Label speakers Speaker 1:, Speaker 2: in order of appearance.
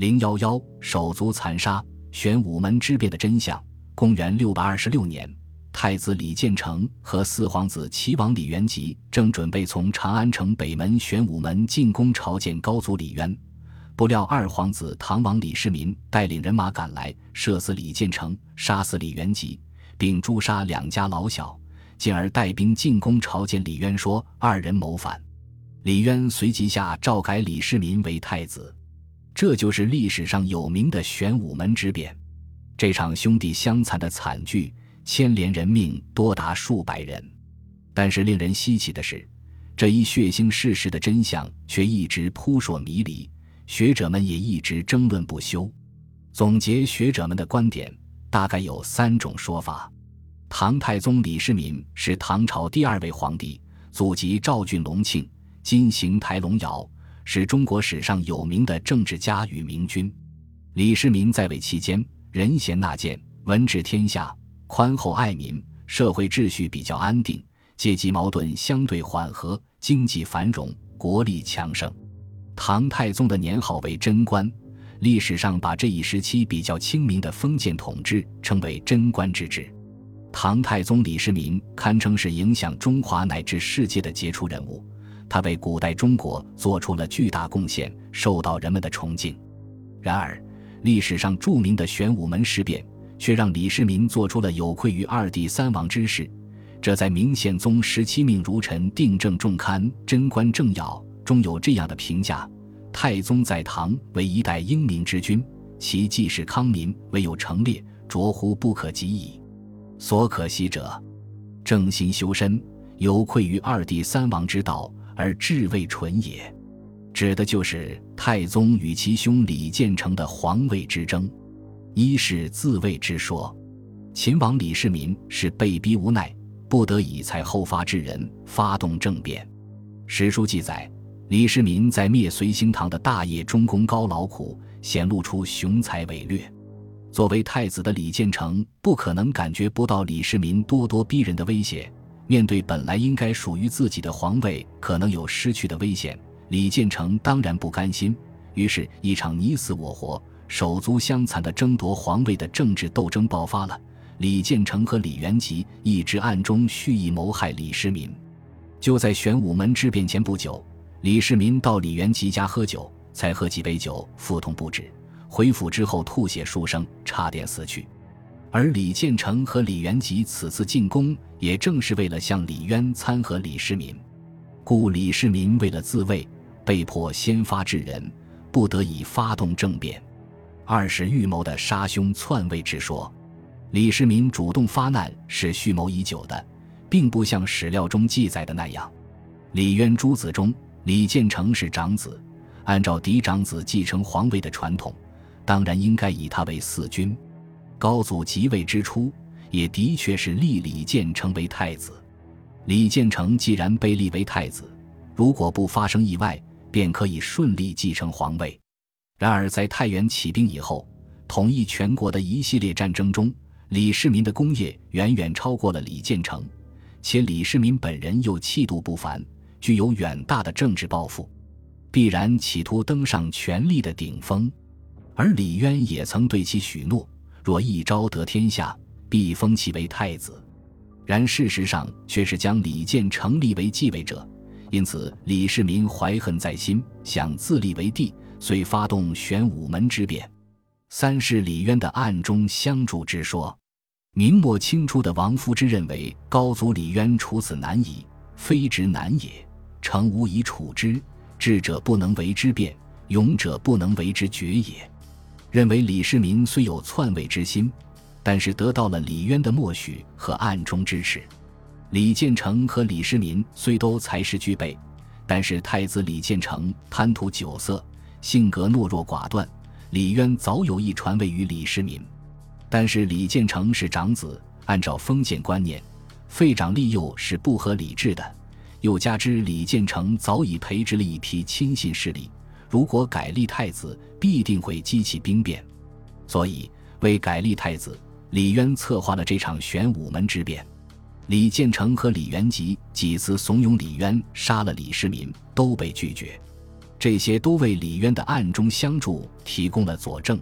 Speaker 1: 零幺幺手足残杀，玄武门之变的真相。公元六百二十六年，太子李建成和四皇子齐王李元吉正准备从长安城北门玄武门进攻朝见高祖李渊，不料二皇子唐王李世民带领人马赶来，射死李建成，杀死李元吉，并诛杀两家老小，进而带兵进攻朝见李渊，说二人谋反。李渊随即下诏改李世民为太子。这就是历史上有名的玄武门之变，这场兄弟相残的惨剧牵连人命多达数百人。但是令人稀奇的是，这一血腥事实的真相却一直扑朔迷离，学者们也一直争论不休。总结学者们的观点，大概有三种说法：唐太宗李世民是唐朝第二位皇帝，祖籍赵郡隆庆，今邢台龙窑。是中国史上有名的政治家与明君。李世民在位期间，仁贤纳谏，文治天下，宽厚爱民，社会秩序比较安定，阶级矛盾相对缓和，经济繁荣，国力强盛。唐太宗的年号为贞观，历史上把这一时期比较清明的封建统治称为贞观之治。唐太宗李世民堪称是影响中华乃至世界的杰出人物。他为古代中国做出了巨大贡献，受到人们的崇敬。然而，历史上著名的玄武门事变却让李世民做出了有愧于二帝三王之事。这在明宪宗十七命儒臣定正重刊《贞观政要》中有这样的评价：太宗在唐为一代英明之君，其济世康民唯有成烈，卓乎不可及矣。所可惜者，正心修身，有愧于二帝三王之道。而至位纯也，指的就是太宗与其兄李建成的皇位之争。一是自卫之说，秦王李世民是被逼无奈，不得已才后发制人，发动政变。史书记载，李世民在灭隋兴唐的大业中功高劳苦，显露出雄才伟略。作为太子的李建成，不可能感觉不到李世民咄咄逼人的威胁。面对本来应该属于自己的皇位可能有失去的危险，李建成当然不甘心。于是，一场你死我活、手足相残的争夺皇位的政治斗争爆发了。李建成和李元吉一直暗中蓄意谋害李世民。就在玄武门之变前不久，李世民到李元吉家喝酒，才喝几杯酒，腹痛不止，回府之后吐血数声，差点死去。而李建成和李元吉此次进攻，也正是为了向李渊参合李世民，故李世民为了自卫，被迫先发制人，不得已发动政变。二是预谋的杀兄篡位之说，李世民主动发难是蓄谋已久的，并不像史料中记载的那样。李渊诸子中，李建成是长子，按照嫡长子继承皇位的传统，当然应该以他为嗣君。高祖即位之初，也的确是立李建成为太子。李建成既然被立为太子，如果不发生意外，便可以顺利继承皇位。然而，在太原起兵以后，统一全国的一系列战争中，李世民的功业远远超过了李建成，且李世民本人又气度不凡，具有远大的政治抱负，必然企图登上权力的顶峰。而李渊也曾对其许诺。若一朝得天下，必封其为太子。然事实上却是将李建成立为继位者，因此李世民怀恨在心，想自立为帝，遂发动玄武门之变。三是李渊的暗中相助之说。明末清初的王夫之认为，高祖李渊处死难矣，非直难也。诚无以处之，智者不能为之变，勇者不能为之决也。认为李世民虽有篡位之心，但是得到了李渊的默许和暗中支持。李建成和李世民虽都才识具备，但是太子李建成贪图酒色，性格懦弱寡断。李渊早有意传位于李世民，但是李建成是长子，按照封建观念，废长立幼是不合理智的。又加之李建成早已培植了一批亲信势力。如果改立太子，必定会激起兵变，所以为改立太子，李渊策划了这场玄武门之变。李建成和李元吉几次怂恿李渊杀了李世民，都被拒绝。这些都为李渊的暗中相助提供了佐证。